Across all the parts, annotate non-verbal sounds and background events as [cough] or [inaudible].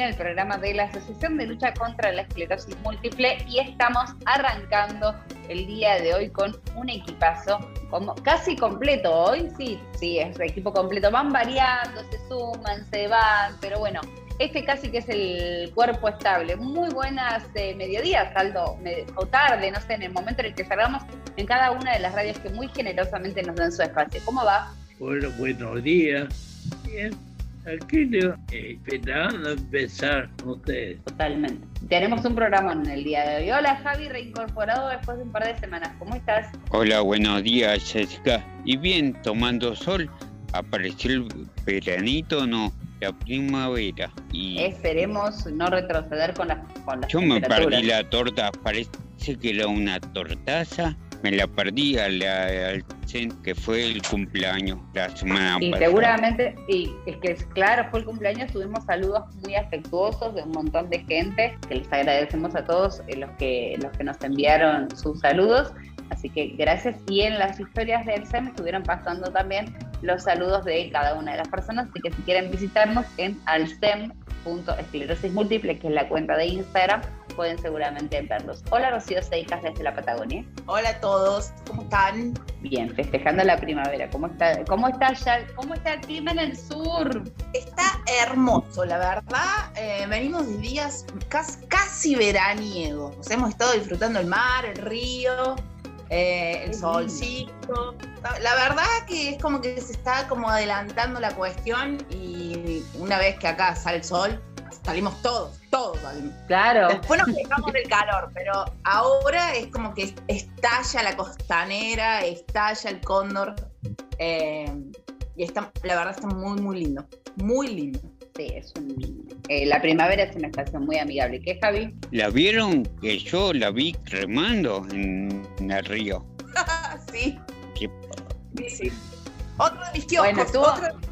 Termina, el programa de la Asociación de Lucha contra la Esclerosis Múltiple y estamos arrancando el día de hoy con un equipazo como casi completo. Hoy sí, sí, es equipo completo. Van variando, se suman, se van, pero bueno, este casi que es el cuerpo estable. Muy buenas eh, mediodías, Aldo, o tarde, no sé, en el momento en el que salgamos en cada una de las radios que muy generosamente nos dan su espacio. ¿Cómo va? Hola, buenos días. Bien, aquí le- eh, esperando empezar con ustedes. Totalmente. Tenemos un programa en el día de hoy. Hola Javi, reincorporado después de un par de semanas. ¿Cómo estás? Hola, buenos días, Jessica. Y bien, tomando sol, apareció el veranito, no, la primavera. Y Esperemos no retroceder con las con las yo me perdí la torta, parece que era una tortaza. Me la perdí a la, al cen- que fue el cumpleaños la semana Y pasada. seguramente, y es que claro, fue el cumpleaños, tuvimos saludos muy afectuosos de un montón de gente, que les agradecemos a todos eh, los que, los que nos enviaron sus saludos. Así que gracias. Y en las historias del SEM estuvieron pasando también los saludos de cada una de las personas. Así que si quieren visitarnos en alsem.esclerosis múltiple, que es la cuenta de Instagram, pueden seguramente verlos. Hola Rocío Seicas desde la Patagonia. Hola a todos, ¿cómo están? Bien, festejando la primavera. ¿Cómo está, cómo está ya, cómo está el clima en el sur? Está hermoso, la verdad. eh, venimos de días casi, casi veraniegos. Hemos estado disfrutando el mar, el río, eh, el solcito. La, la verdad que es como que se está como adelantando la cuestión y una vez que acá sale el sol, salimos todos, todos salimos. Claro. Después nos quejamos del calor, pero ahora es como que estalla la costanera, estalla el cóndor. eh, y está, la verdad está muy, muy lindo. Muy lindo. Sí, es un, eh, la primavera es una estación muy amigable. ¿Qué, Javi? ¿La vieron? Que yo la vi remando en, en el río. [laughs] sí, Qué sí, sí. Otro de mis kioscos. Bueno, tú- otro de mis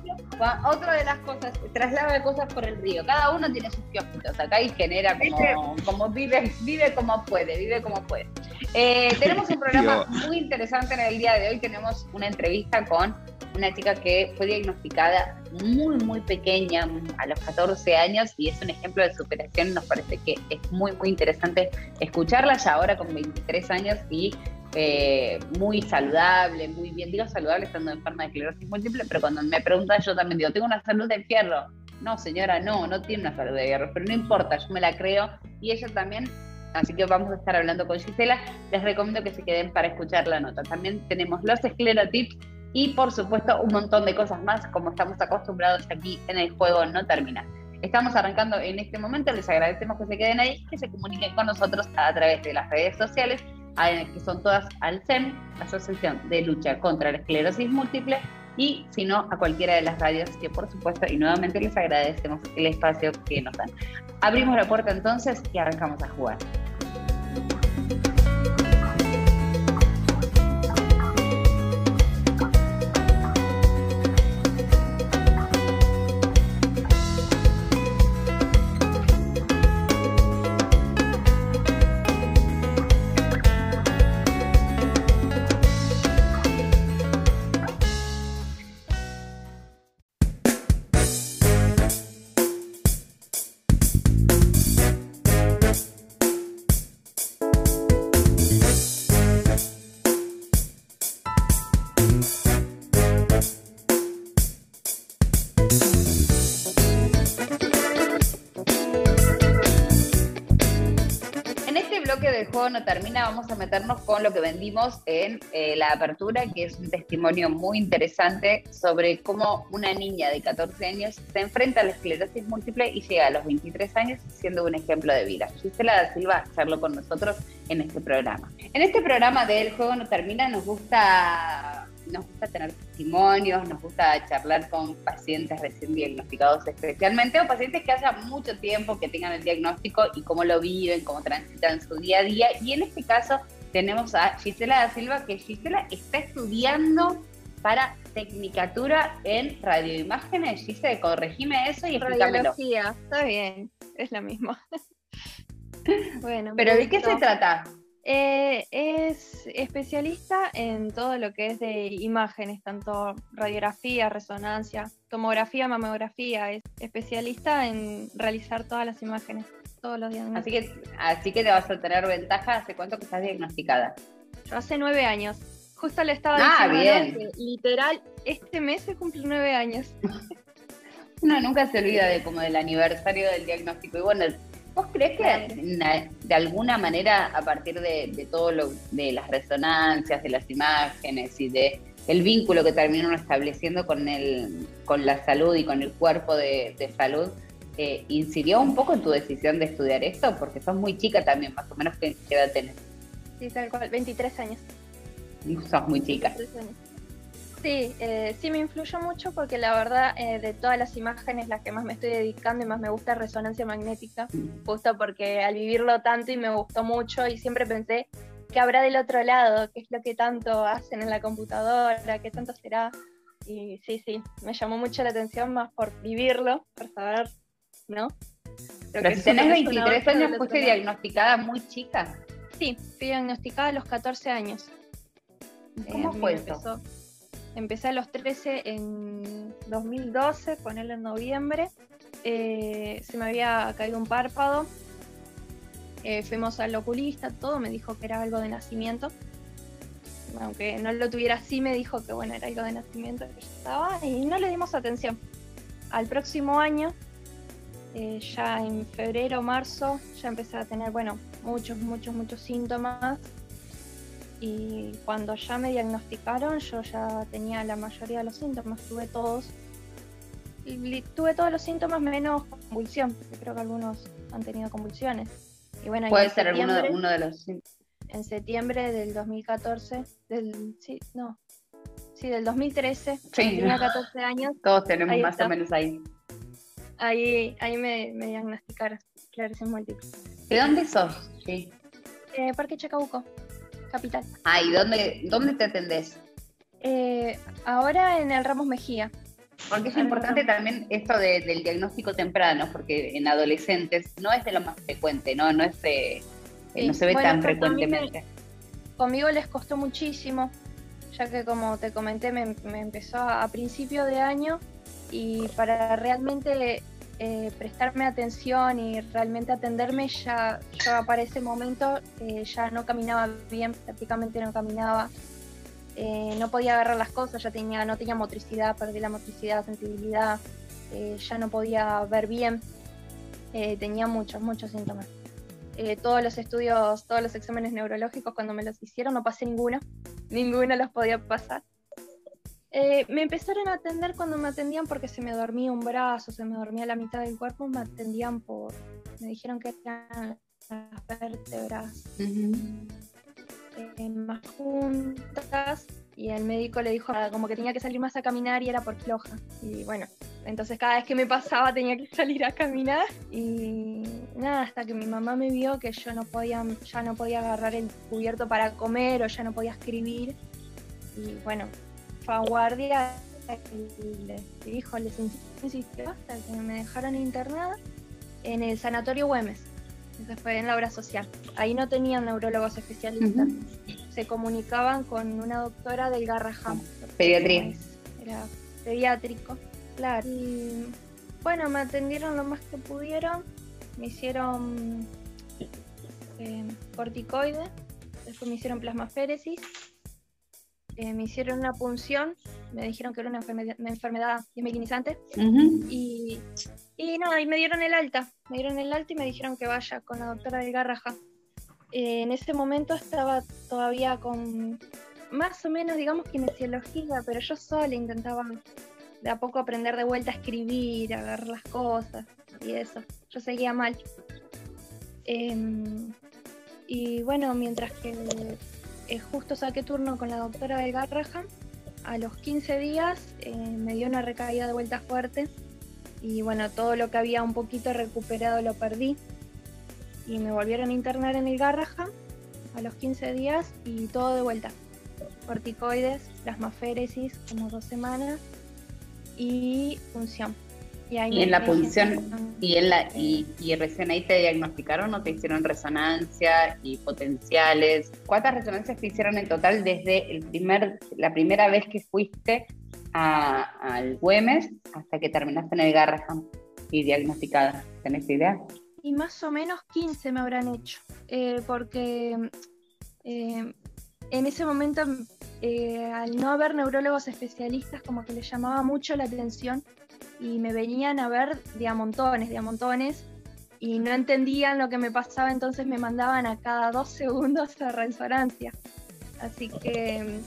Otra de las cosas, traslado de cosas por el río. Cada uno tiene sus kiosquitos acá y genera como, como vive, vive como puede, vive como puede. Eh, tenemos un programa [laughs] muy interesante en el día de hoy. Tenemos una entrevista con una chica que fue diagnosticada muy, muy pequeña, a los 14 años, y es un ejemplo de superación. Nos parece que es muy, muy interesante escucharla ya ahora con 23 años y eh, muy saludable, muy bien. Digo saludable estando enferma de esclerosis múltiple, pero cuando me preguntan yo también digo, ¿tengo una salud de fierro? No, señora, no, no tiene una salud de fierro, pero no importa, yo me la creo y ella también. Así que vamos a estar hablando con Gisela. Les recomiendo que se queden para escuchar la nota. También tenemos los esclerotips y por supuesto un montón de cosas más como estamos acostumbrados aquí en el juego no termina. Estamos arrancando en este momento, les agradecemos que se queden ahí, que se comuniquen con nosotros a través de las redes sociales, que son todas ALSEM, Asociación de Lucha contra la Esclerosis Múltiple, y si no, a cualquiera de las radios que por supuesto, y nuevamente les agradecemos el espacio que nos dan. Abrimos la puerta entonces y arrancamos a jugar. No termina, vamos a meternos con lo que vendimos en eh, la apertura, que es un testimonio muy interesante sobre cómo una niña de 14 años se enfrenta a la esclerosis múltiple y llega a los 23 años siendo un ejemplo de vida. Gisela da Silva charló con nosotros en este programa. En este programa del juego no termina nos gusta nos gusta tener testimonios, nos gusta charlar con pacientes recién diagnosticados especialmente o pacientes que hayan mucho tiempo que tengan el diagnóstico y cómo lo viven, cómo transitan su día a día. Y en este caso tenemos a Gisela da Silva, que Gisela está estudiando para tecnicatura en radioimágenes. Gisela, corregime eso y explícamelo. Radiología, está bien, es lo mismo. [laughs] bueno, ¿Pero de qué se trata? Eh, es especialista en todo lo que es de imágenes, tanto radiografía, resonancia, tomografía, mamografía. Es especialista en realizar todas las imágenes, todos los diagnósticos. Así que, así que te vas a tener ventaja. ¿Hace cuánto que estás diagnosticada? Yo hace nueve años. Justo le estaba ah, diciendo que literal este mes se cumple nueve años. [laughs] Uno nunca se olvida de como del aniversario del diagnóstico. Y bueno, ¿Vos crees que de alguna manera, a partir de, todo lo de las resonancias, de las imágenes y de el vínculo que terminaron estableciendo con el, con la salud y con el cuerpo de, salud, eh, incidió un poco en tu decisión de estudiar esto? Porque sos muy chica también, más o menos, ¿qué edad tenés? Sí, tal cual, 23 años. Sos muy chica. Sí, eh, sí me influyó mucho porque la verdad eh, de todas las imágenes las que más me estoy dedicando y más me gusta es resonancia magnética, justo porque al vivirlo tanto y me gustó mucho y siempre pensé que habrá del otro lado, qué es lo que tanto hacen en la computadora, qué tanto será. Y sí, sí, me llamó mucho la atención más por vivirlo, por saber, ¿no? Pero si tenés 23 años, fuiste diagnosticada muy chica. Sí, fui diagnosticada a los 14 años. ¿Cómo eh, fue eso? Empecé a los 13 en 2012, ponerlo en noviembre. Eh, se me había caído un párpado. Eh, fuimos al oculista, todo me dijo que era algo de nacimiento. Aunque no lo tuviera así, me dijo que bueno, era algo de nacimiento que ya estaba y no le dimos atención. Al próximo año, eh, ya en febrero marzo, ya empecé a tener, bueno, muchos, muchos, muchos síntomas y cuando ya me diagnosticaron yo ya tenía la mayoría de los síntomas, tuve todos. Y tuve todos los síntomas menos convulsión, porque creo que algunos han tenido convulsiones. Y bueno, Puede ser uno de, uno de los En septiembre del 2014, del, sí, no, sí, del 2013, tenía 14 años. Todos tenemos más o menos ahí. Ahí, ahí me, me diagnosticaron esclerosis múltiple. ¿De dónde sos? Sí. Eh, Parque Chacabuco capital. Ah, ¿y dónde, dónde te atendés? Eh, ahora en el Ramos Mejía. Porque es importante también esto del diagnóstico temprano, porque en adolescentes no es de lo más frecuente, ¿no? No, es de, eh, no se ve tan frecuentemente. conmigo les costó muchísimo, ya que como te comenté, me, me empezó a, a principio de año y para realmente eh, prestarme atención y realmente atenderme, ya para ese momento eh, ya no caminaba bien, prácticamente no caminaba, eh, no podía agarrar las cosas, ya tenía, no tenía motricidad, perdí la motricidad, sensibilidad, ya no podía ver bien, tenía muchos, muchos síntomas. todos los estudios, todos los exámenes neurológicos cuando me los hicieron no pasé ninguno, [laughs] ninguno los podía pasar. Eh, me empezaron a atender cuando me atendían porque se me dormía un brazo, se me dormía la mitad del cuerpo, me atendían por. Me dijeron que eran las vértebras eh, más juntas y el médico le dijo como que tenía que salir más a caminar y era por floja. Y bueno, entonces cada vez que me pasaba tenía que salir a caminar y nada, hasta que mi mamá me vio que yo no podía, ya no podía agarrar el cubierto para comer o ya no podía escribir. Y bueno, guardia y les dijo, les insistió hasta que me dejaron internada en el sanatorio Güemes. Eso fue en la obra social. Ahí no tenían neurólogos especialistas. Se comunicaban con una doctora del Garraham. Pediatría. Era pediátrico, claro. Y bueno, me atendieron lo más que pudieron. Me hicieron eh, corticoide. Después me hicieron plasmaféresis eh, me hicieron una punción, me dijeron que era una enfermedad, una enfermedad y, y no, y me dieron el alta, me dieron el alta y me dijeron que vaya con la doctora del Garraja. eh, en ese momento estaba todavía con más o menos, digamos, kinesiología, pero yo sola intentaba de a poco aprender de vuelta a escribir, a agarrar las cosas y eso. Yo seguía mal. Em, y bueno, mientras que justo saqué turno con la doctora de Garrahan, a los 15 días eh, me dio una recaída de vuelta fuerte y bueno, todo lo que había un poquito recuperado lo perdí y me volvieron a internar en el Garrahan a los 15 días y todo de vuelta. Corticoides, plasmaféresis como dos semanas y punción. Y, en la punción y en la y, recién ahí te diagnosticaron o te hicieron resonancia y potenciales. ¿Cuántas resonancias te hicieron en total desde el primer la primera vez que fuiste al Güemes hasta que terminaste en el Garraham y diagnosticada? ¿Tenés idea? Y más o menos 15 me habrán hecho, eh, porque eh, en ese momento, eh, al no haber neurólogos especialistas, como que les llamaba mucho la atención y me venían a ver de a montones, de a montones, y no entendían lo que me pasaba, entonces me mandaban a cada dos segundos a resonancia. Así que,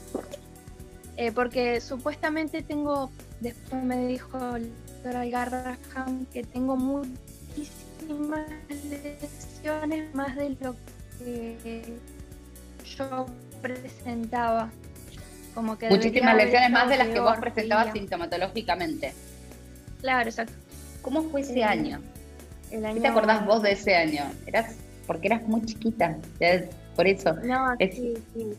eh, porque supuestamente tengo, después me dijo el doctor Algarraham que tengo muchísimas lesiones más de lo que yo presentaba. Como que Muchísimas lesiones más de las que vos presentabas sintomatológicamente. Claro, exacto. ¿Cómo fue ese año? ¿Qué te acordás vos de ese año? Eras, porque eras muy chiquita, por eso. No, sí, sí.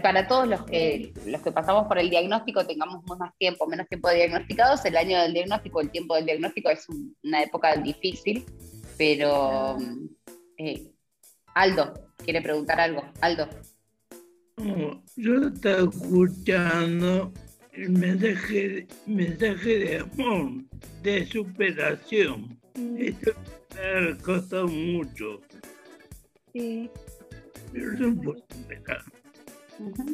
Para todos los que, los que pasamos por el diagnóstico, tengamos más tiempo, menos tiempo de diagnosticados, el año del diagnóstico, el tiempo del diagnóstico es una época difícil, pero eh, Aldo quiere preguntar algo. Aldo. yo estaba escuchando el mensaje, mensaje de amor, de superación. Mm. Esto me ha costado mucho. Sí. Pero no puedo empezar.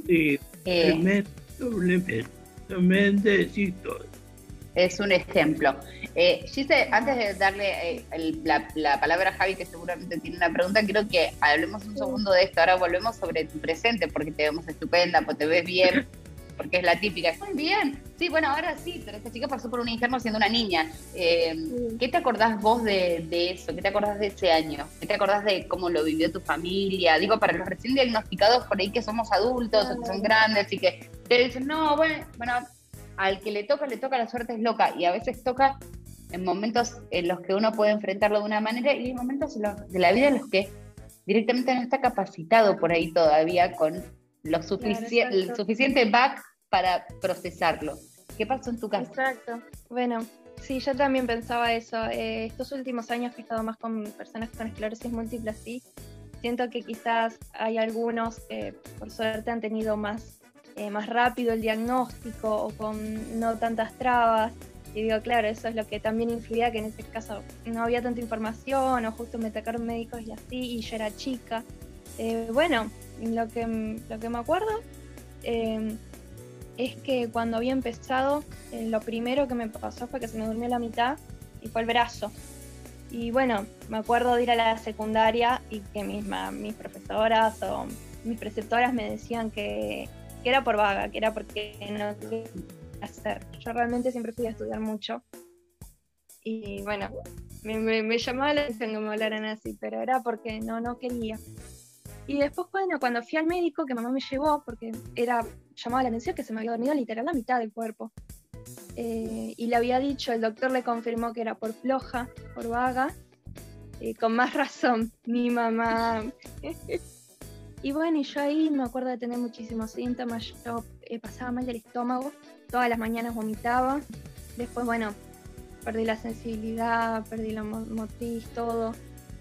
Sí, eh. Es un ejemplo. Eh, Gise, antes de darle eh, la, palabra a Javi, que seguramente tiene una pregunta, quiero que hablemos un segundo de esto. Ahora volvemos sobre tu presente, porque te vemos estupenda, porque te ves bien, [laughs] porque es la típica. Muy bien. Sí, bueno, ahora sí, pero esta chica pasó por un interno siendo una niña. Eh, ¿Qué te acordás vos de, eso? ¿Qué te acordás de ese año? ¿Qué te acordás de cómo lo vivió tu familia? Digo, para los recién diagnosticados por ahí que somos adultos o que son grandes y que te dicen, no, bueno, bueno, al que le toca, le toca, la suerte es loca. Y a veces toca en momentos en los que uno puede enfrentarlo de una manera y hay momentos de la vida en los que directamente no está capacitado por ahí todavía con lo el suficiente back para procesarlo. ¿Qué pasó en tu? Exacto. Bueno, sí, yo también pensaba eso. Eh, estos últimos años que he estado más con personas con esclerosis múltiple así, siento que quizás hay algunos que por suerte han tenido más, eh, más rápido el diagnóstico o con no tantas trabas. Y digo, claro, eso es lo que también influía que en ese caso no había tanta información o justo me atacaron médicos y así, y yo era chica. Eh, bueno, lo que, lo que me acuerdo eh, es que cuando había empezado, eh, lo primero que me pasó fue que se me durmió la mitad y fue el brazo. Y bueno, me acuerdo de ir a la secundaria y que mis, mis profesoras o mis preceptoras me decían que, era por vaga, que era porque no quería hacer. Yo realmente siempre fui a estudiar mucho. Y bueno, me, me, me llamaba la atención que me hablaran así, pero era porque no, no quería. Y después, bueno, cuando fui al médico, que mamá me llevó, porque era llamaba la atención que se me había dormido literal la mitad del cuerpo. Eh, y le había dicho, el doctor le confirmó que era por floja, por vaga, eh, con más razón, [laughs] mi mamá. y bueno, y yo ahí me acuerdo de tener muchísimos síntomas, yo eh, pasaba mal del estómago, todas las mañanas vomitaba, después, bueno, perdí la sensibilidad, perdí la motriz, todo.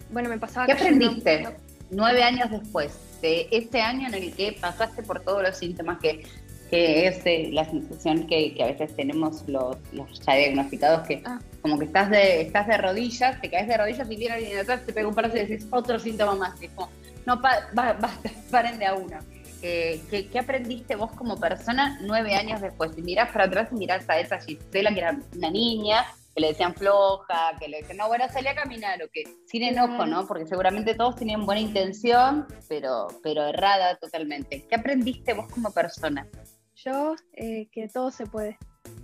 Bueno, me pasaba... ¿Qué aprendiste? Nueve años después de este año en el que pasaste por todos los síntomas que, es eh, la sensación que, a veces tenemos los, ya diagnosticados que ah. como que estás de, estás de rodillas, te caes de rodillas y viene alguien atrás, te pega un parazo y decís otro síntoma más. Y como, no, basta, [laughs] paren de a uno. Eh, ¿qué, aprendiste vos como persona nueve años después? Si mirás para atrás y mirás a esa Gisela, que era una niña, que le decían floja, que le decían, no, bueno, salí a caminar, o que sin enojo, ¿no? Porque seguramente todos tenían buena intención, pero, pero errada totalmente. ¿Qué aprendiste vos como persona? Yo, eh, que todo se puede,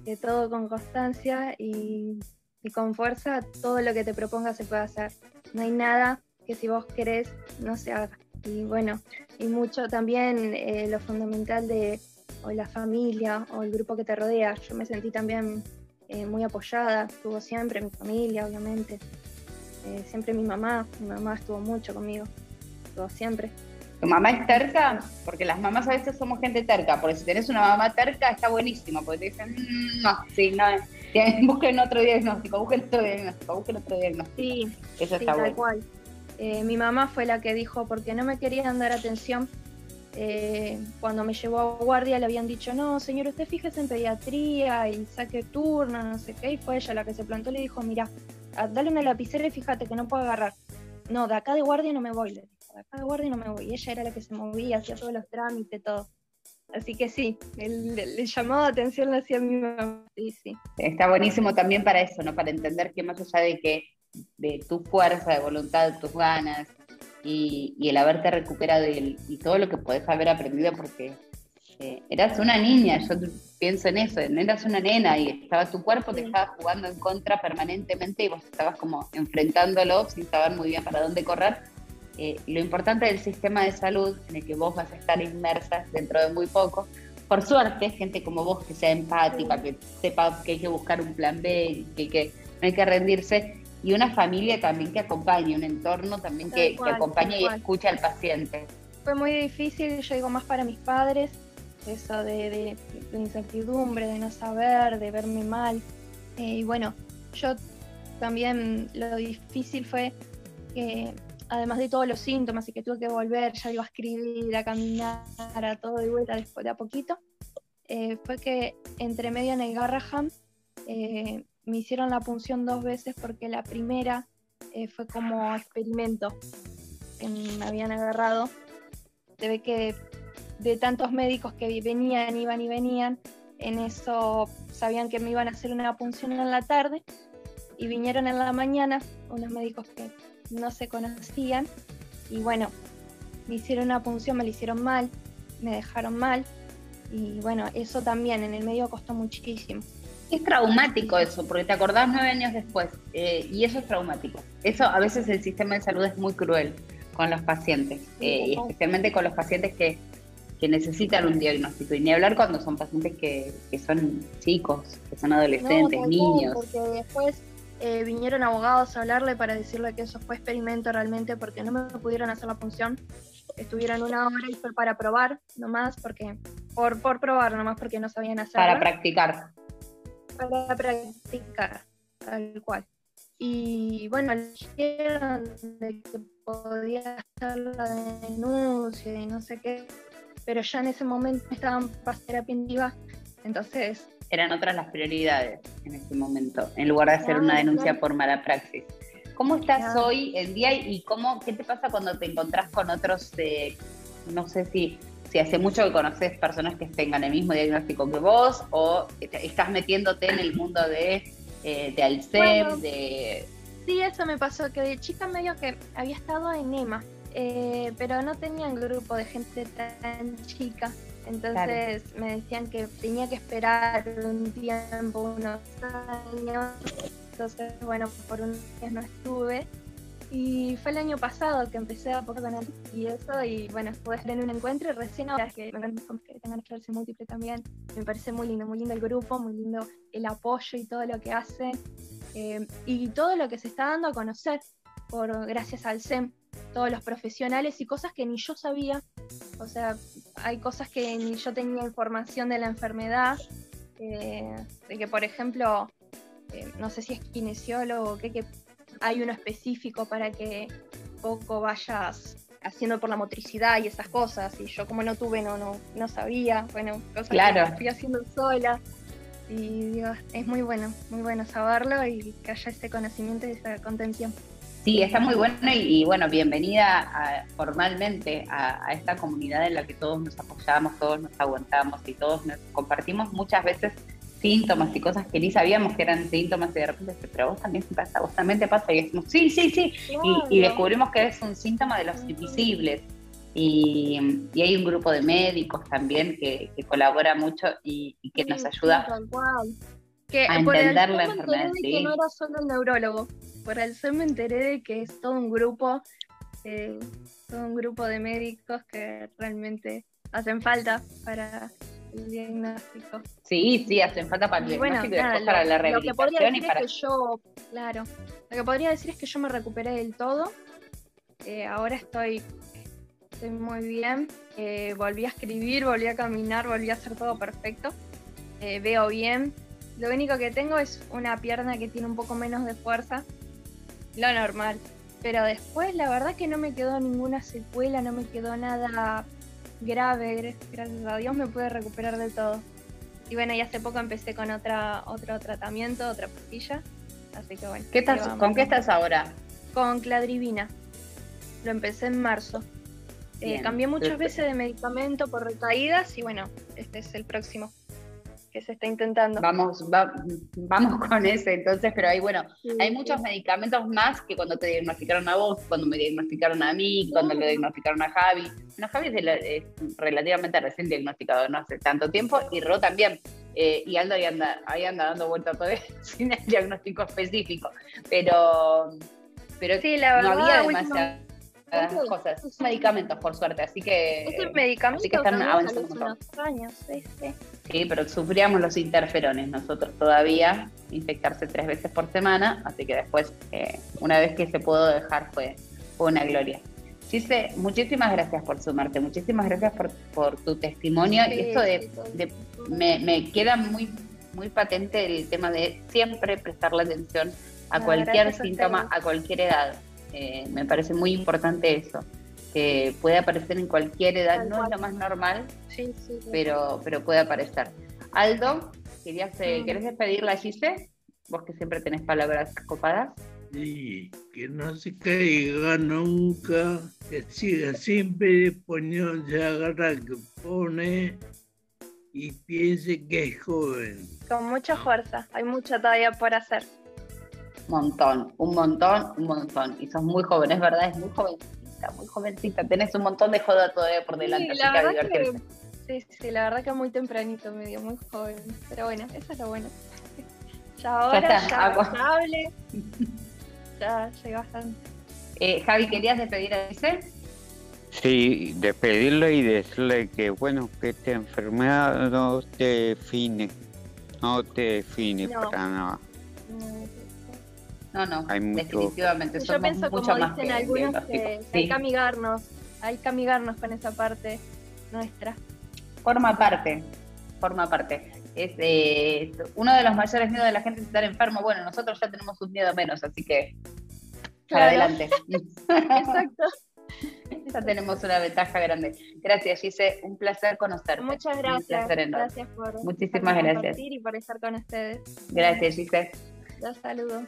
que todo con constancia y, y con fuerza, todo lo que te proponga se puede hacer. No hay nada que si vos querés no se haga. Y bueno, y mucho también eh, lo fundamental de o la familia o el grupo que te rodea. Yo me sentí también eh, muy apoyada, estuvo siempre mi familia, obviamente. Eh, siempre mi mamá, mi mamá estuvo mucho conmigo, estuvo siempre. ¿Tu mamá es terca? Porque las mamás a veces somos gente terca, porque si tenés una mamá terca está buenísimo, porque te dicen, mm, no, sí, no, [laughs] busquen otro diagnóstico, busquen otro diagnóstico, busquen otro diagnóstico. Sí, Eso está tal cual. Eh, mi mamá fue la que dijo, porque no me querían dar atención, eh, cuando me llevó a guardia le habían dicho, no, señor, usted fíjese en pediatría y saque turno, no sé qué, y fue ella la que se plantó y le dijo, mira, dale una lapicera y fíjate que no puedo agarrar. No, de acá de guardia no me voy, le dijo, de acá de guardia no me voy. Y ella era la que se movía, hacía todos los trámites, todo. Así que sí, el, el, llamado atención lo hacía mi mamá, sí. Está buenísimo también para eso, ¿no? Para entender que más allá de que de tu fuerza de voluntad, tus ganas y, el haberte recuperado y, todo lo que podés haber aprendido porque eh, eras una niña, yo pienso en eso, eras una nena y estaba tu cuerpo, te estaba jugando en contra permanentemente y vos estabas como enfrentándolo sin saber muy bien para dónde correr. Eh, lo importante del sistema de salud en el que vos vas a estar inmersa dentro de muy poco, por suerte, gente como vos que sea empática, que sepa que hay que buscar un plan B, que, que no hay que rendirse, y una familia también que acompañe, un entorno también que, acompañe y escuche al paciente. Fue muy difícil, yo digo más para mis padres, eso de, incertidumbre, de no saber, de verme mal. Eh, y bueno, yo también lo difícil fue que además de todos los síntomas y que tuve que volver, ya iba a escribir, a caminar, a todo de vuelta después de a poquito, eh, fue que entre medio en el Garraham eh, me hicieron la punción dos veces porque la primera eh, fue como experimento que me habían agarrado. Se ve que de tantos médicos que venían, iban y venían, en eso sabían que me iban a hacer una punción en la tarde y vinieron en la mañana unos médicos que no se conocían y bueno, me hicieron una punción, me la hicieron mal, me dejaron mal y bueno, eso también en el medio costó muchísimo es traumático eso, porque te acordás nueve años después, eh, y eso es traumático. Eso a veces el sistema de salud es muy cruel con los pacientes, eh, y especialmente con los pacientes que, necesitan un diagnóstico, y ni hablar cuando son pacientes que, son chicos, que son adolescentes, niños. porque después eh, vinieron abogados a hablarle para decirle que eso fue experimento realmente, porque no me pudieron hacer la función. Estuvieron una hora y fue para probar nomás, porque por, por probar nomás, porque no sabían hacerlo. Para practicar para practicar, tal cual. Y bueno, dijeron de que podía hacer la denuncia y no sé qué, pero ya en ese momento estaban para terapia entonces... Eran otras las prioridades en ese momento, en lugar de hacer una denuncia por mala praxis. ¿Cómo estás hoy en día y cómo, qué te pasa cuando te encontrás con otros, eh, no sé si si hace mucho que conoces personas que tengan el mismo diagnóstico que vos o estás metiéndote en el mundo de, eh, de Alzheimer, de... Sí, eso me pasó, que de chica medio que había estado en EMA, eh, pero no tenía un grupo de gente tan chica. Entonces me decían que tenía que esperar un tiempo, unos años. Entonces, bueno, por un día no estuve. Y fue el año pasado que empecé a poco con y eso, y bueno, pude tener un encuentro y recién ahora que me que tengan esclerosis múltiple también, me parece muy lindo, muy lindo el grupo, muy lindo el apoyo y todo lo que hacen, eh, y todo lo que se está dando a conocer por gracias al SEM, todos los profesionales y cosas que ni yo sabía, o sea, hay cosas que ni yo tenía información de la enfermedad, eh, de que por ejemplo, eh, no sé si es kinesiólogo o qué, que hay uno específico para que poco vayas haciendo por la motricidad y esas cosas. Y yo como no tuve, no, no, no sabía, bueno, cosas claro. que estoy haciendo sola. Y digo, es muy bueno, muy bueno saberlo y que haya ese conocimiento y esa contención. Sí, está muy bueno y, bueno, bienvenida formalmente a, esta comunidad en la que todos nos apoyamos, todos nos aguantamos y todos nos compartimos muchas veces síntomas y cosas que ni sabíamos que eran síntomas y de repente, pero vos también te pasa, vos también te pasa y decimos, sí, sí, sí, y, descubrimos que es un síntoma de los invisibles. Y, hay un grupo de médicos también que, colabora mucho y, que nos ayuda que a entender la enfermedad. Que no era solo el neurólogo, por el me enteré de que es todo un grupo, eh, todo un grupo de médicos que realmente hacen falta para el diagnóstico. Sí, sí, hacen falta para el diagnóstico y después para la rehabilitación. Lo que podría decir es que yo, claro, lo que podría decir es que yo me recuperé del todo. Eh, ahora estoy, estoy muy bien. Eh, volví a escribir, volví a caminar, volví a hacer todo perfecto. veo bien, lo único que tengo es una pierna que tiene un poco menos de fuerza, lo normal. Pero después la verdad que no me quedó ninguna secuela, no me quedó nada grave, gracias a Dios me pude recuperar del todo. Y bueno, y hace poco empecé con otra, otro tratamiento, otra pastilla. Así que bueno. ¿Qué estás, ¿Con qué estás ahora? Con cladribina. Lo empecé en marzo. Eh, cambié muchas veces de medicamento por recaídas y bueno, este es el próximo que se está intentando. Vamos, vamos con ese entonces, pero hay, bueno, hay muchos medicamentos más que cuando te diagnosticaron a vos, cuando me diagnosticaron a mí, cuando le diagnosticaron a Javi. Bueno, Javi es, relativamente recién diagnosticado, no hace tanto tiempo, y Ro también. Eh, y Aldo ahí anda, ahí anda dando vueltas [laughs] todavía sin el diagnóstico específico. Pero, pero sí, la verdad, no había demasiado cosas. medicamentos, por suerte, así que. Es medicamento que están avanzando años, sí, pero sufríamos los interferones nosotros todavía, infectarse tres veces por semana, así que después, eh, una vez que se pudo dejar, fue, fue una gloria. Chise, muchísimas gracias por sumarte, muchísimas gracias por, por tu testimonio. y esto de, me, me, queda muy, muy patente el tema de siempre prestarle atención a cualquier síntoma, a cualquier edad. Eh, me parece muy importante eso, que puede aparecer en cualquier edad, no es lo más normal, Pero, pero puede aparecer. Aldo, ¿querías, eh, mm. ¿querés despedirla, a Gise? Vos que siempre tenés palabras copadas. Sí, que no se caiga nunca, que siga siempre poniendo agarra que pone y piense que es joven. Con mucha fuerza, hay mucho todavía por hacer montón, un montón, un montón. Y sos muy joven, es verdad, es muy jovencita, muy jovencita. Tenés un montón de joda todavía por delante. Sí, la verdad que, sí, sí, la verdad que muy tempranito, medio, muy joven. Pero bueno, eso es lo bueno. [laughs] Ya ahora, ya, ya, [laughs] ya llegué bastante. Eh, Javi, ¿querías despedir a ese? Sí, despedirle y decirle que bueno, que esta enfermedad no te define, no te define para nada. No, no, definitivamente. Yo pienso, como dicen algunos, que, hay que amigarnos, hay que amigarnos con esa parte nuestra. Forma parte, forma parte. Es eh, uno de los mayores miedos de la gente es estar enfermo. Bueno, nosotros ya tenemos un miedo menos, así que adelante. [laughs] Exacto. Ya tenemos una ventaja grande. Gracias, Gise. Un placer conocerte. Muchas gracias. gracias por, Muchísimas gracias. y por estar con ustedes. Gracias, Gise. Los saludo.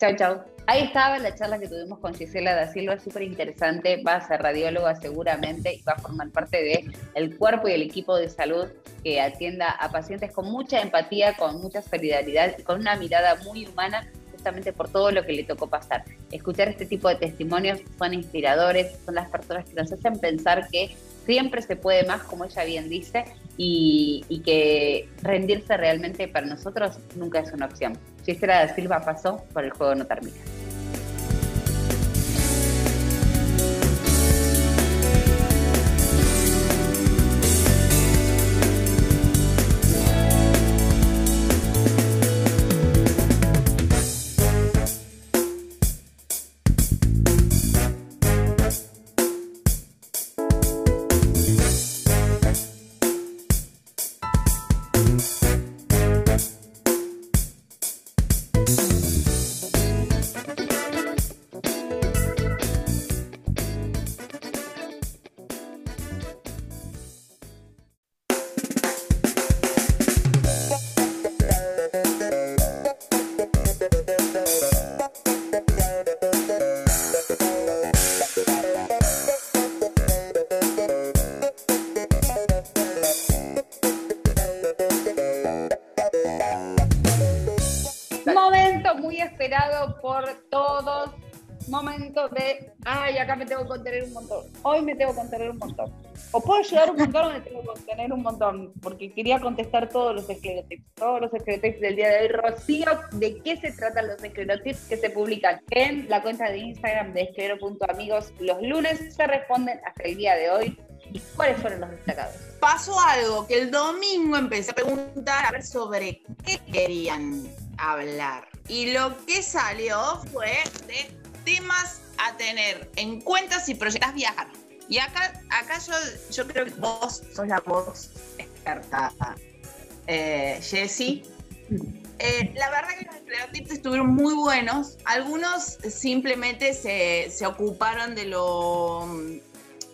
Chau, chau. Ahí estaba la charla que tuvimos con Gisela da Silva, súper interesante. Va a ser radióloga seguramente y va a formar parte del el cuerpo y el equipo de salud que atienda a pacientes con mucha empatía, con mucha solidaridad y con una mirada muy humana justamente por todo lo que le tocó pasar. Escuchar este tipo de testimonios son inspiradores, son las personas que nos hacen pensar que siempre se puede más, como ella bien dice, y, y que rendirse realmente para nosotros nunca es una opción. Gisela da Silva pasó por el juego no termina. Momento de, ay, acá me tengo que contener un montón. Hoy me tengo que contener un montón. O puedo llegar un montón o me tengo que contener un montón. Porque quería contestar todos los esclerotips. Todos los esclerotips del día de hoy. Rocío, ¿de qué se tratan los esclerotips que se publican en la cuenta de Instagram de esclero.amigos los lunes? Se responden hasta el día de hoy. ¿Y cuáles fueron los destacados? Pasó algo que el domingo empecé a preguntar sobre qué querían hablar. Y lo que salió fue de temas a tener en cuenta si proyectas viajar. Y acá, acá yo, yo creo que vos sos la voz experta, eh, Jessie. Eh, la verdad que los estereotipos estuvieron muy buenos. Algunos simplemente se, se ocuparon de lo,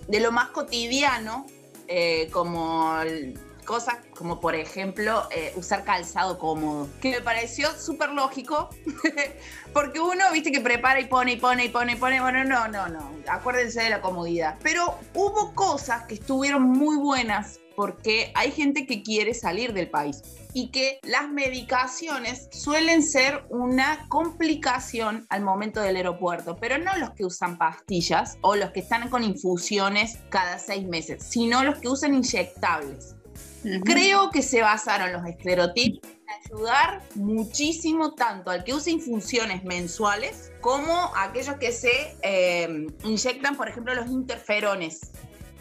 de lo más cotidiano, eh, como el- cosas como por ejemplo eh, usar calzado cómodo, que me pareció súper lógico, [laughs] porque uno, viste, que prepara y pone y pone y pone y pone, bueno, no, no, no, acuérdense de la comodidad. Pero hubo cosas que estuvieron muy buenas porque hay gente que quiere salir del país y que las medicaciones suelen ser una complicación al momento del aeropuerto, pero no los que usan pastillas o los que están con infusiones cada seis meses, sino los que usan inyectables. Creo que se basaron los esclerotips en ayudar muchísimo tanto al que usa infusiones mensuales como a aquellos que se eh, inyectan, por ejemplo, los interferones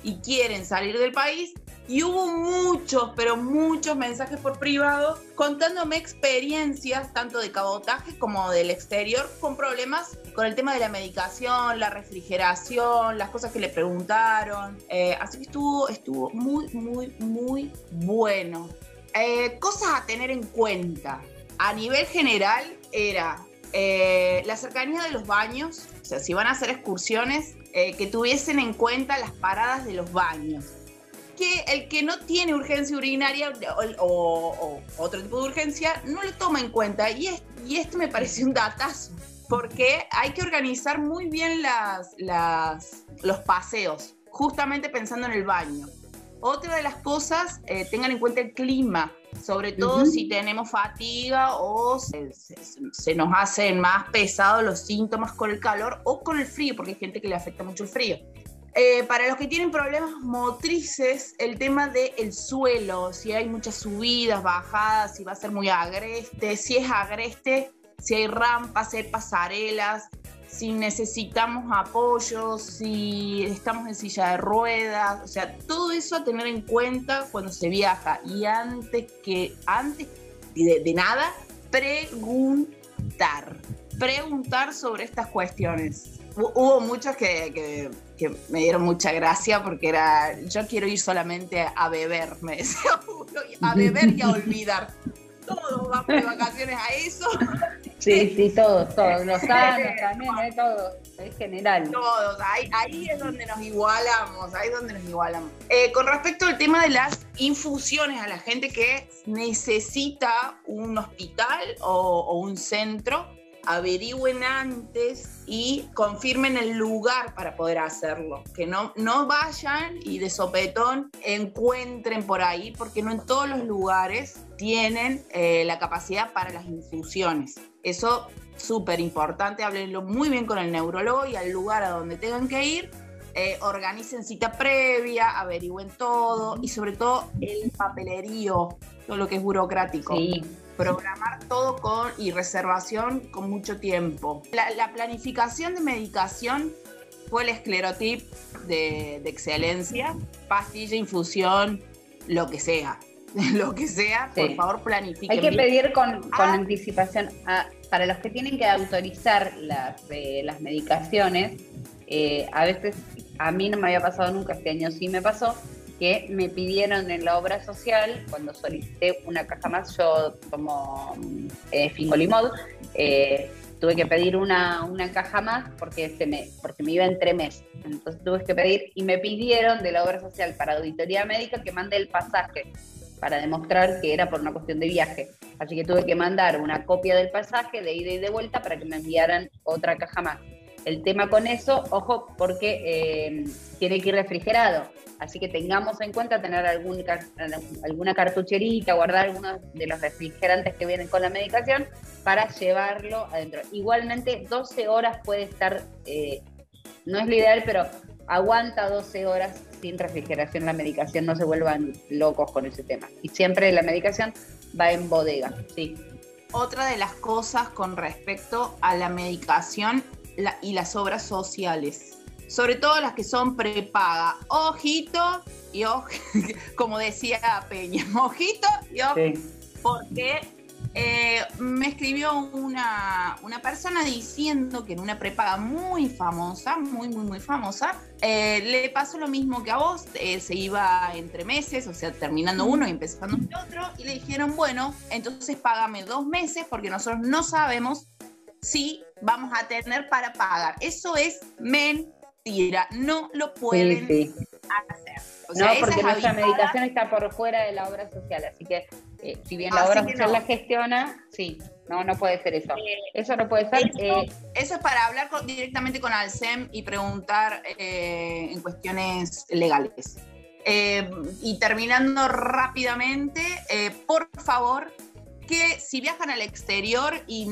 y quieren salir del país. Y hubo muchos, pero muchos mensajes por privado contándome experiencias tanto de cabotaje como del exterior con problemas con el tema de la medicación, la refrigeración, las cosas que le preguntaron. Eh, así que estuvo, estuvo muy, muy, muy bueno. Eh, cosas a tener en cuenta. A nivel general era eh, la cercanía de los baños, o sea, si van a hacer excursiones, eh, que tuviesen en cuenta las paradas de los baños. Que el que no tiene urgencia urinaria o, o- o otro tipo de urgencia no lo toma en cuenta. Y, es- y esto me parece un datazo, porque hay que organizar muy bien las, las- los paseos, justamente pensando en el baño. Otra de las cosas, eh, tengan en cuenta el clima, sobre todo si tenemos fatiga o se, se- se nos hacen más pesados los síntomas con el calor o con el frío, porque hay gente que le afecta mucho el frío. Eh, para los que tienen problemas motrices, el tema del suelo, si hay muchas subidas, bajadas, si va a ser muy agreste, si es agreste, si hay rampas, si hay pasarelas, si necesitamos apoyo, si estamos en silla de ruedas, o sea, todo eso a tener en cuenta cuando se viaja. Y antes que, antes de, nada, preguntar. Preguntar sobre estas cuestiones. Hu- Hubo muchos que, que- que me dieron mucha gracia porque era, yo quiero ir solamente a beber, me decía [laughs] a beber y a olvidar. Todos vamos de vacaciones a eso. [laughs] Sí, sí, todos, todos. Los [laughs] sanos también, ¿eh? Todos. Es general. Todos, ahí, ahí es donde nos igualamos, ahí es donde nos igualamos. Eh, con respecto al tema de las infusiones a la gente que necesita un hospital o, o un centro, averigüen antes y confirmen el lugar para poder hacerlo. Que no, no vayan y de sopetón encuentren por ahí, porque no en todos los lugares tienen eh, la capacidad para las infusiones. Eso súper importante, háblenlo muy bien con el neurólogo y al lugar a donde tengan que ir, eh, organicen cita previa, averigüen todo y sobre todo el papelerío, todo lo que es burocrático. Sí. Programar todo con y reservación con mucho tiempo. La, la planificación de medicación fue el esclerotip de, de excelencia, pastilla, infusión, lo que sea. [laughs] Lo que sea, por favor planifiquen. Hay que pedir con, con Ah. anticipación a- para los que tienen que autorizar las, eh, las medicaciones. eh, a veces, a mí no me había pasado nunca, este año sí me pasó, que me pidieron en la obra social, cuando solicité una caja más, yo como eh, Fingolimod, eh, tuve que pedir una, una caja más porque, se me, porque me iba entre mes. Entonces tuve que pedir y me pidieron de la obra social para auditoría médica que mande el pasaje para demostrar que era por una cuestión de viaje. Así que tuve que mandar una copia del pasaje de ida y de vuelta para que me enviaran otra caja más. El tema con eso, ojo, porque eh, tiene que ir refrigerado. Así que tengamos en cuenta tener alguna cartucherita, guardar algunos de los refrigerantes que vienen con la medicación para llevarlo adentro. Igualmente, 12 horas puede estar, eh, no es lo ideal, pero aguanta 12 horas sin refrigeración la medicación, no se vuelvan locos con ese tema. Y siempre la medicación va en bodega, sí. Otra de las cosas con respecto a la medicación y las obras sociales, sobre todo las que son prepaga. Ojito y ojo, [laughs] como decía Peña, [laughs] ojito y ojo, porque eh, me escribió una, persona diciendo que en una prepaga muy famosa, muy, muy, muy famosa, eh, le pasó lo mismo que a vos, eh, se iba entre meses, o sea, terminando uno y empezando el otro, y le dijeron, bueno, entonces págame dos meses porque nosotros no sabemos si vamos a tener para pagar. Eso es mentira, no lo pueden hacer. no, porque nuestra medicación está por fuera de la obra social, así que eh, si bien la obra social la gestiona, sí, no, no puede ser eso. Eh, eso no puede ser. Eh, eso, es para hablar directamente con Alcem y preguntar en cuestiones legales. y terminando rápidamente, por favor, que si viajan al exterior y,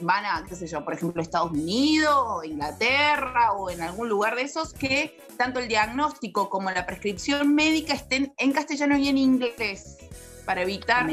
van a, qué sé yo, por ejemplo, Estados Unidos o Inglaterra o en algún lugar de esos, que tanto el diagnóstico como la prescripción médica estén en castellano y en inglés para evitar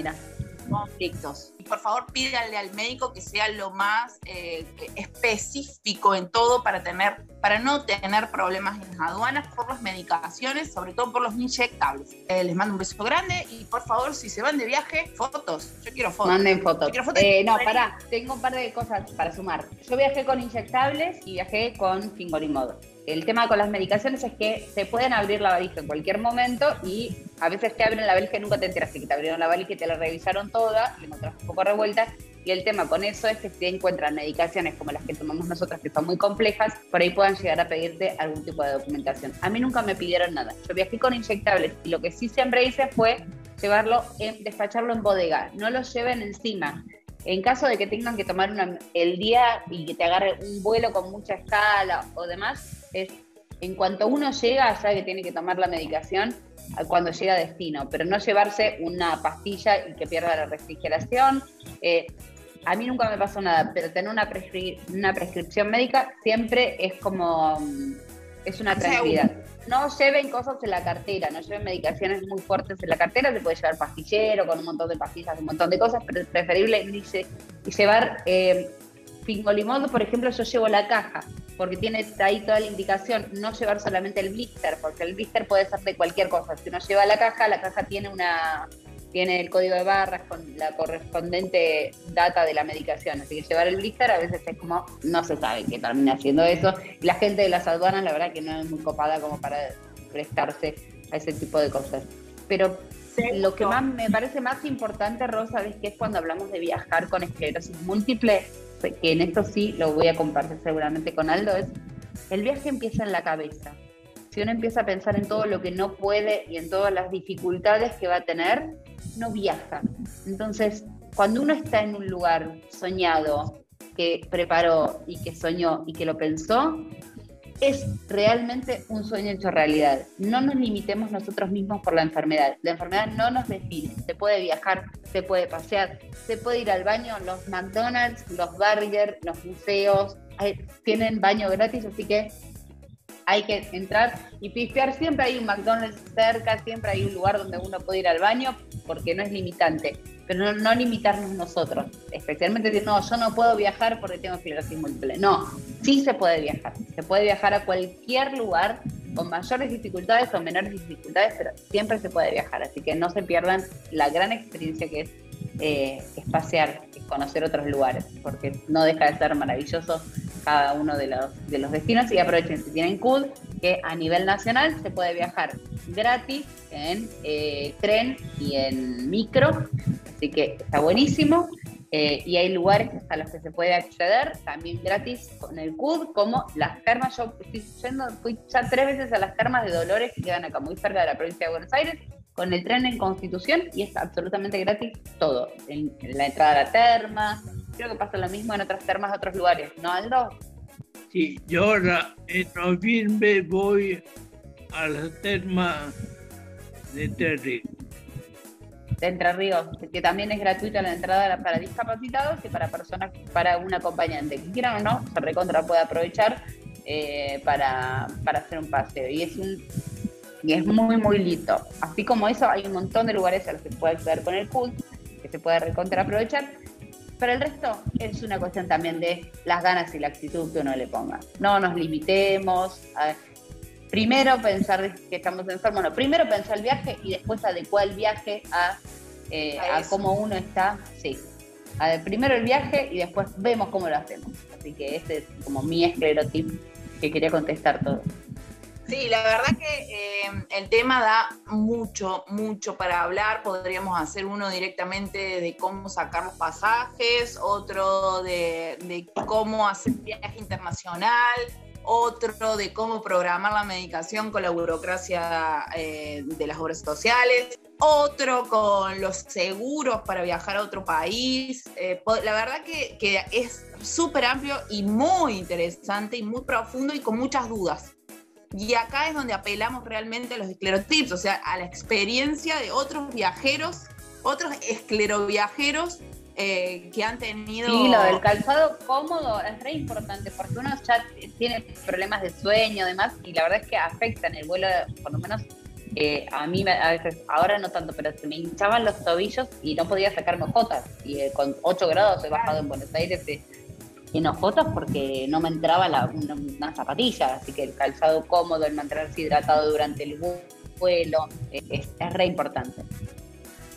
conflictos. Por favor pídanle al médico que sea lo más eh, específico en todo para, tener, para no tener problemas en las aduanas por las medicaciones, sobre todo por los inyectables. Eh, les mando un beso grande y por favor, si se van de viaje, fotos. Yo quiero fotos. Manden fotos. Eh, no, pará, tengo un par de cosas para sumar. Yo viajé con inyectables y viajé con Fingolimod el tema con las medicaciones es que se pueden abrir la valija en cualquier momento y a veces te abren la valija y nunca te enteras que te abrieron la valija y te la revisaron toda, y encontraste un poco revuelta. Y el tema con eso es que si encuentran medicaciones como las que tomamos nosotras, que son muy complejas, por ahí puedan llegar a pedirte algún tipo de documentación. A mí nunca me pidieron nada. Yo viajé con inyectables y lo que sí siempre hice fue llevarlo, en, despacharlo en bodega. No lo lleven encima. En caso de que tengan que tomar una, el día y que te agarre un vuelo con mucha escala o demás, es en cuanto uno llega, sabe que tiene que tomar la medicación cuando llega a destino, pero no llevarse una pastilla y que pierda la refrigeración. Eh, a mí nunca me pasó nada, pero tener una, una prescripción médica siempre es como, mm, es una tranquilidad no lleven cosas en la cartera, no lleven medicaciones muy fuertes en la cartera, se puede llevar pastillero con un montón de pastillas, un montón de cosas, pero es preferible y llevar eh, por ejemplo, yo llevo la caja, porque tiene ahí toda la indicación, no llevar solamente el blister, porque el blister puede ser de cualquier cosa. Si uno lleva la caja, la caja tiene una tiene el código de barras con la correspondiente data de la medicación. Así que llevar el blister a veces es como, no se sabe qué termina haciendo eso. Y la gente de las aduanas, la verdad que no es muy copada como para prestarse a ese tipo de cosas. Pero lo que más me parece más importante, Rosa, es que es cuando hablamos de viajar con esclerosis múltiple, que en esto sí lo voy a compartir seguramente con Aldo, es el viaje empieza en la cabeza. Si uno empieza a pensar en todo lo que no puede y en todas las dificultades que va a tener, no viaja. Entonces, cuando uno está en un lugar soñado, que preparó y que soñó y que lo pensó, es realmente un sueño hecho realidad. No nos limitemos nosotros mismos por la enfermedad. La enfermedad no nos define. Se puede viajar, se puede pasear, se puede ir al baño. Los McDonald's, los Burger, los museos tienen baño gratis, así que hay que entrar y pispear. Siempre hay un McDonald's cerca, siempre hay un lugar donde uno puede ir al baño, porque no es limitante. Pero no, limitarnos nosotros, especialmente decir, no, yo no puedo viajar porque tengo esclerosis múltiple. No, sí se puede viajar. Se puede viajar a cualquier lugar con mayores dificultades o menores dificultades, pero siempre se puede viajar. Así que no se pierdan la gran experiencia que es eh, espaciar, conocer otros lugares, porque no deja de ser maravilloso cada uno de los, de los destinos y aprovechen si tienen CUD, que a nivel nacional se puede viajar gratis en eh, tren y en micro, así que está buenísimo. Eh, y hay lugares a los que se puede acceder también gratis con el CUD, como las termas. Yo estoy yendo, fui ya tres veces a las termas de Dolores que quedan acá muy cerca de la provincia de Buenos Aires, con el tren en Constitución y es absolutamente gratis todo. En, la entrada a la terma, creo que pasa lo mismo en otras termas de otros lugares, ¿no, Aldo? Sí, yo ahora en noviembre voy a la terma de Terry de Entre Ríos, que también es gratuita la entrada para discapacitados y para personas, para un acompañante. Que quieran o no, se recontra puede aprovechar eh, para, hacer un paseo. Y es un y es muy, muy lindo. Así como eso, hay un montón de lugares a los que se puede acceder con el pool, que se puede recontra aprovechar. Pero el resto es una cuestión también de las ganas y la actitud que uno le ponga. No nos limitemos. A, primero pensar que estamos enfermos, no, primero pensar el viaje y después adecuar el viaje a, eh, a, cómo uno está, sí. primero el viaje y después vemos cómo lo hacemos. Así que este es como mi esclerotip que quería contestar todo. Sí, la verdad que eh, el tema da mucho, mucho para hablar. Podríamos hacer uno directamente de cómo sacar los pasajes, otro de, de cómo hacer viaje internacional, otro de cómo programar la medicación con la burocracia eh, de las obras sociales, otro con los seguros para viajar a otro país. Eh, la verdad que, es súper amplio y muy interesante y muy profundo y con muchas dudas. Y acá es donde apelamos realmente a los esclerotips, o sea, a la experiencia de otros viajeros, otros escleroviajeros eh, que han tenido. Sí, lo del calzado cómodo es re importante porque uno ya tiene problemas de sueño, demás, y la verdad es que afectan el vuelo, por lo menos eh, a mí a veces, ahora no tanto, pero se me hinchaban los tobillos y no podía sacarme ojotas. Y eh, con 8 grados he bajado en Buenos Aires en ojotas porque no me entraba la, una, zapatilla, así que el calzado cómodo, el mantenerse hidratado durante el vuelo, es, es re importante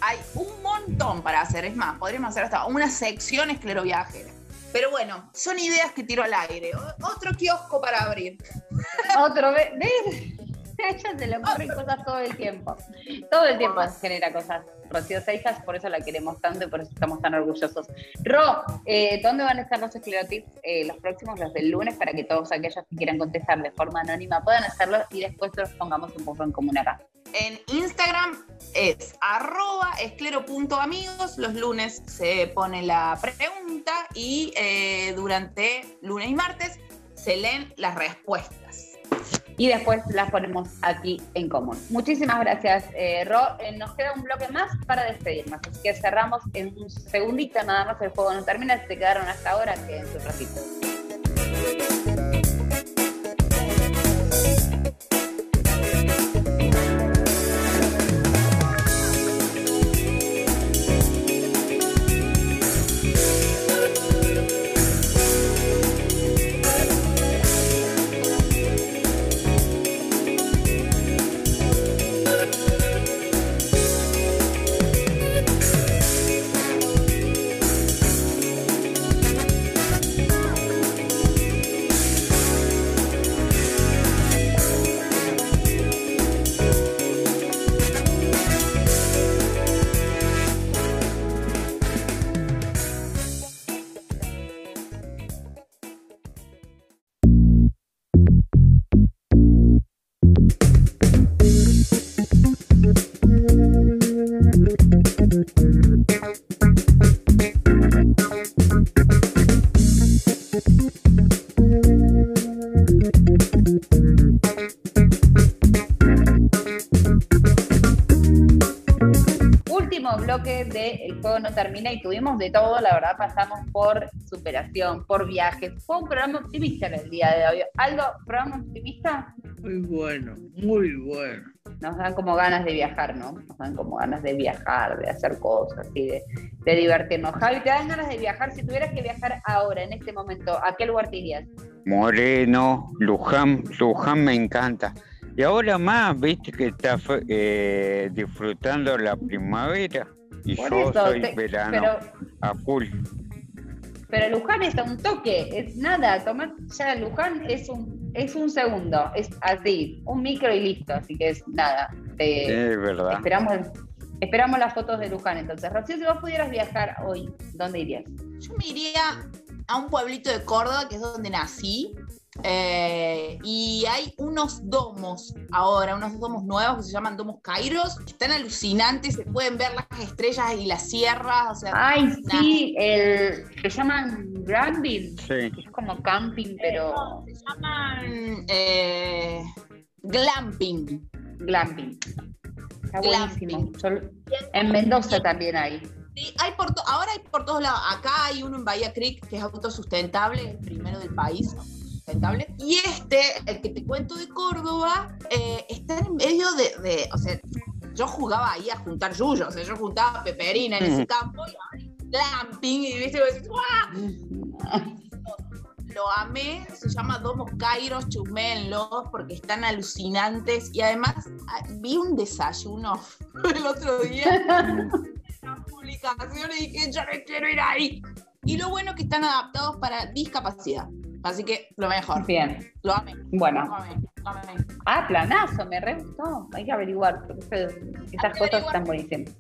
hay un montón para hacer. Es más, podríamos hacer hasta una sección escleroviajera. Pero bueno, son ideas que tiro al aire. otro kiosco para abrir. [laughs] Otro, ¿ves? [laughs] ella se le ocurren cosas todo el tiempo. Todo el tiempo genera cosas. Rocío Seijas, por eso la queremos tanto y por eso estamos tan orgullosos. Ro, eh, ¿dónde van a estar los esclerotips eh, los próximos, los del lunes, para que todos aquellos que quieran contestar de forma anónima puedan hacerlo y después los pongamos un poco en común acá? En Instagram es arroba esclero.amigos. Los lunes se pone la pregunta y eh, durante lunes y martes se leen las respuestas y después las ponemos aquí en común. Muchísimas gracias, eh, Ro. Eh, nos queda un bloque más para despedirnos, así que cerramos en un segundito, nada más el juego no termina, se quedaron hasta ahora, que en su ratito. Termina y tuvimos de todo, la verdad, pasamos por superación, por viajes. Fue un programa optimista en el día de hoy. ¿Algo, programa optimista? Muy bueno, muy bueno. Nos dan como ganas de viajar, ¿no? Nos dan como ganas de viajar, de hacer cosas y de, de divertirnos. Javi, ¿te dan ganas de viajar? Si tuvieras que viajar ahora, en este momento, ¿a qué lugar te irías? Moreno, Luján, Luján me encanta. Y ahora más, viste que está eh, disfrutando la primavera. Y yo soy verano pero, a full. Pero Luján es un toque, es nada, tomar ya Luján es un, es un segundo, es así, un micro y listo, así que es nada. es verdad. Esperamos, esperamos las fotos de Luján entonces. Rocío, si vos pudieras viajar hoy, ¿dónde irías? Yo me iría a un pueblito de Córdoba, que es donde nací, Eh, y hay unos domos ahora, unos domos nuevos que se llaman domos Kairos, están alucinantes, se pueden ver las estrellas y las sierras. Ay, sí, el, se llaman glamping, sí. es como camping, pero... se llaman eh, glamping. Glamping. Está buenísimo. En Mendoza también hay. Sí, hay por ahora hay por todos lados. Acá hay uno en Bahía Creek que es autosustentable, el primero del país. Sustentable. Y este, el que te cuento de Córdoba, eh, está en medio de, O sea, yo jugaba ahí a juntar yuyos, o sea, yo juntaba peperina en ese campo y glamping y viste, lo amé, se llama Domos Kairos, chumenlos, porque están alucinantes y además ah, vi un desayuno [laughs] el otro día [laughs] en la publicación y dije, yo no quiero ir ahí. Y lo bueno es que están adaptados para discapacidad. Así que lo mejor. Bien. Lo amé. Bueno. Lo amé, Ah, planazo, me re gustó. Hay que averiguar. Esas cosas están buenísimas.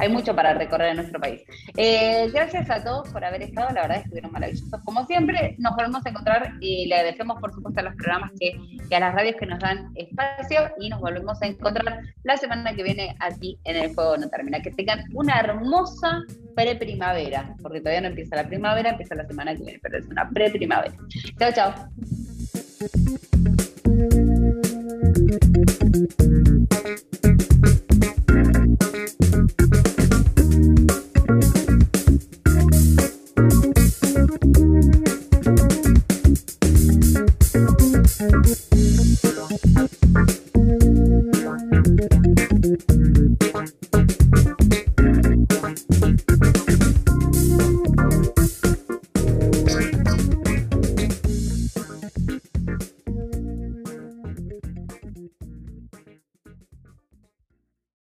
Hay mucho para recorrer en nuestro país. Eh, gracias a todos por haber estado. La verdad estuvieron maravillosos. Como siempre, nos volvemos a encontrar y le agradecemos, por supuesto, a los programas que, y a las radios que nos dan espacio. Y nos volvemos a encontrar la semana que viene aquí en El Juego No Termina. Que tengan una hermosa pre-primavera, porque todavía no empieza la primavera, empieza la semana que viene, pero es una pre-primavera. Chao, chao. Thank you.